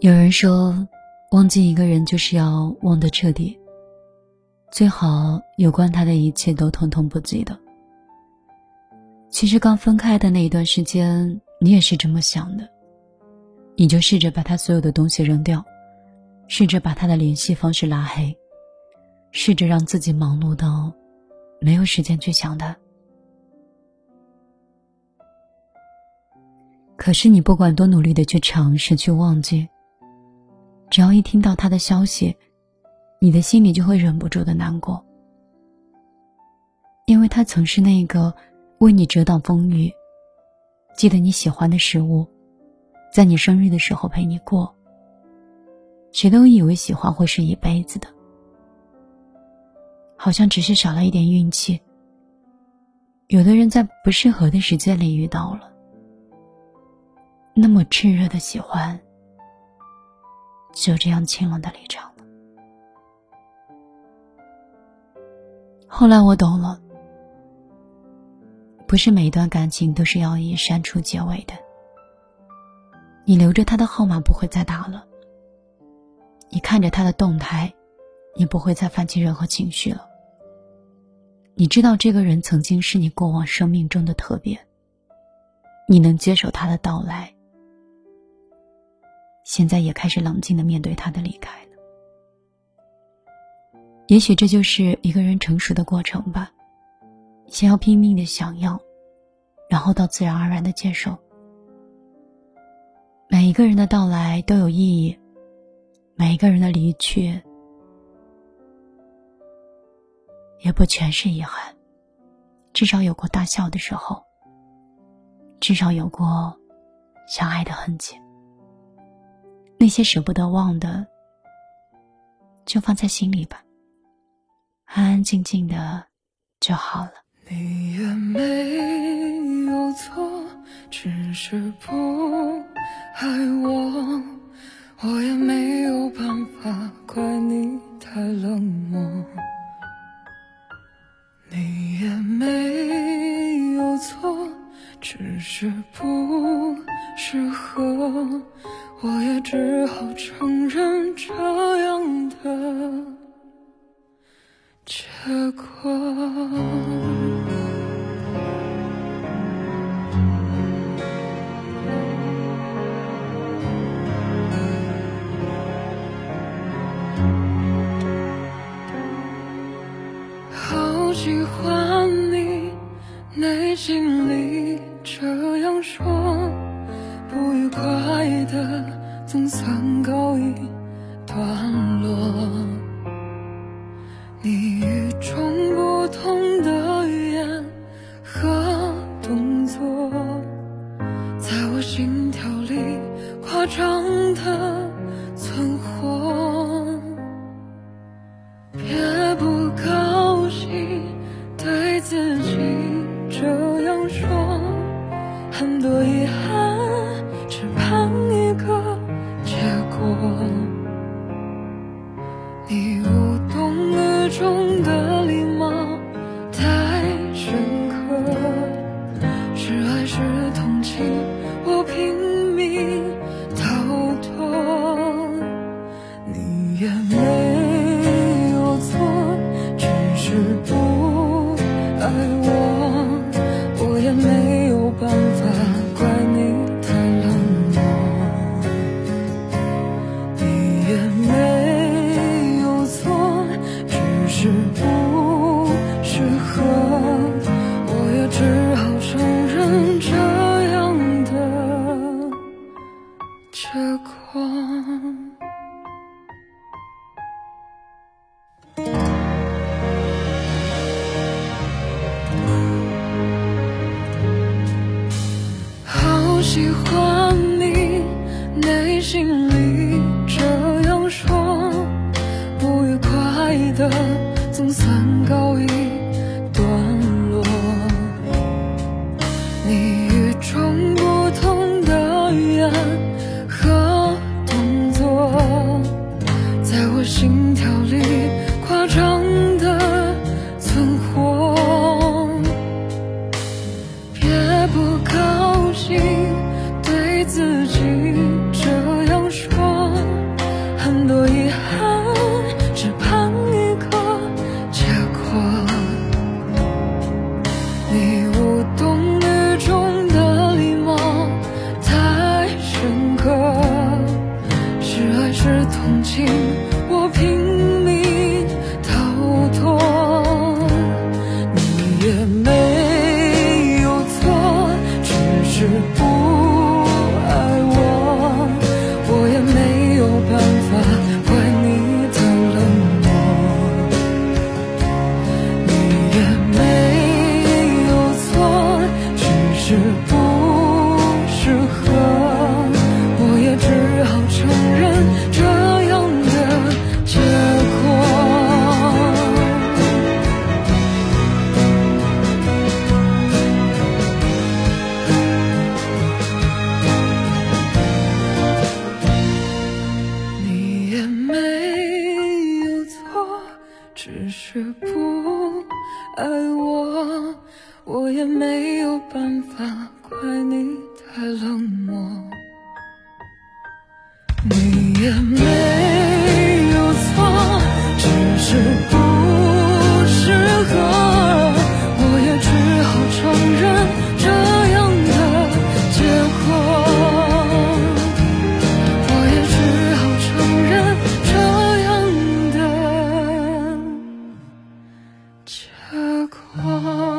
有人说，忘记一个人就是要忘得彻底。最好有关他的一切都统统不记得。其实刚分开的那一段时间，你也是这么想的。你就试着把他所有的东西扔掉，试着把他的联系方式拉黑，试着让自己忙碌到没有时间去想他。可是你不管多努力的去尝试去忘记，只要一听到他的消息，你的心里就会忍不住的难过，因为他曾是那个为你遮挡风雨，记得你喜欢的食物。在你生日的时候陪你过。谁都以为喜欢会是一辈子的，好像只是少了一点运气。有的人在不适合的时间里遇到了，那么炽热的喜欢，就这样清冷的离场了。后来我懂了，不是每一段感情都是要以删除结尾的。你留着他的号码不会再打了，你看着他的动态，你不会再泛起任何情绪了。你知道这个人曾经是你过往生命中的特别，你能接受他的到来，现在也开始冷静的面对他的离开了。也许这就是一个人成熟的过程吧，先要拼命的想要，然后到自然而然的接受。每一个人的到来都有意义，每一个人的离去也不全是遗憾，至少有过大笑的时候，至少有过相爱的痕迹。那些舍不得忘的，就放在心里吧，安安静静的就好了。你也没有错，只是不。爱我，我也没有办法怪你太冷漠。你也没有错，只是不适合，我也只好承认这样的结果。好喜欢你，内心里这样说，不愉快的总算告一段落。命曾经我拼。我也没有办法怪你太冷漠你也没有错只是不适合我也只好承认这样的结果我也只好承认这样的结果。